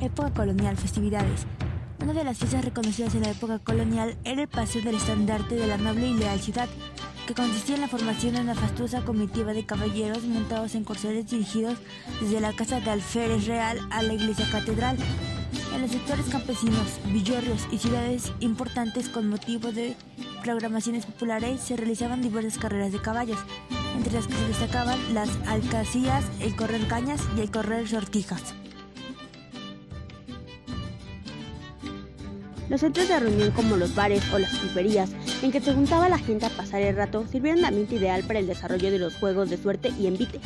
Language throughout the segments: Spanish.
Época colonial, festividades. Una de las fiestas reconocidas en la época colonial era el paseo del estandarte de la noble y leal ciudad, que consistía en la formación de una fastuosa comitiva de caballeros montados en corceles dirigidos desde la casa de alférez real a la iglesia catedral. En los sectores campesinos, villorrios y ciudades importantes con motivo de programaciones populares se realizaban diversas carreras de caballos, entre las que se destacaban las alcacías, el correr cañas y el correr sortijas. Los centros de reunión como los bares o las pulperías, en que se juntaba la gente a pasar el rato, sirvieron de ambiente ideal para el desarrollo de los juegos de suerte y envite.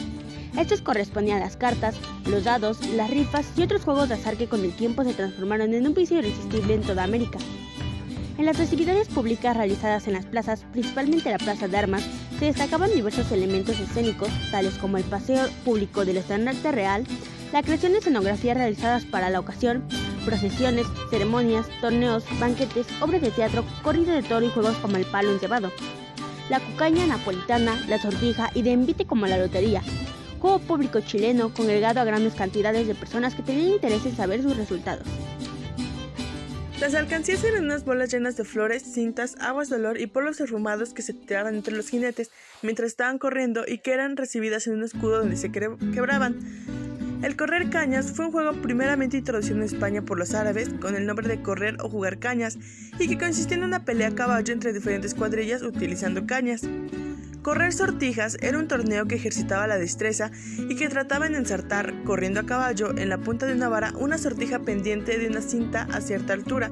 Estos correspondían a las cartas, los dados, las rifas y otros juegos de azar que con el tiempo se transformaron en un vicio irresistible en toda América. En las festividades públicas realizadas en las plazas, principalmente la Plaza de Armas, se destacaban diversos elementos escénicos, tales como el paseo público del estandarte real, la creación de escenografías realizadas para la ocasión, procesiones, ceremonias, torneos, banquetes, obras de teatro, corrida de toro y juegos como el palo encebado. La cucaña napolitana, la sortija y de envite como la lotería. Juego público chileno congregado a grandes cantidades de personas que tenían interés en saber sus resultados. Las alcancías eran unas bolas llenas de flores, cintas, aguas de olor y polvos perfumados que se tiraban entre los jinetes mientras estaban corriendo y que eran recibidas en un escudo donde se quebraban. El correr cañas fue un juego primeramente introducido en España por los árabes con el nombre de correr o jugar cañas y que consistía en una pelea a caballo entre diferentes cuadrillas utilizando cañas. Correr sortijas era un torneo que ejercitaba la destreza y que trataba en ensartar, corriendo a caballo, en la punta de una vara una sortija pendiente de una cinta a cierta altura.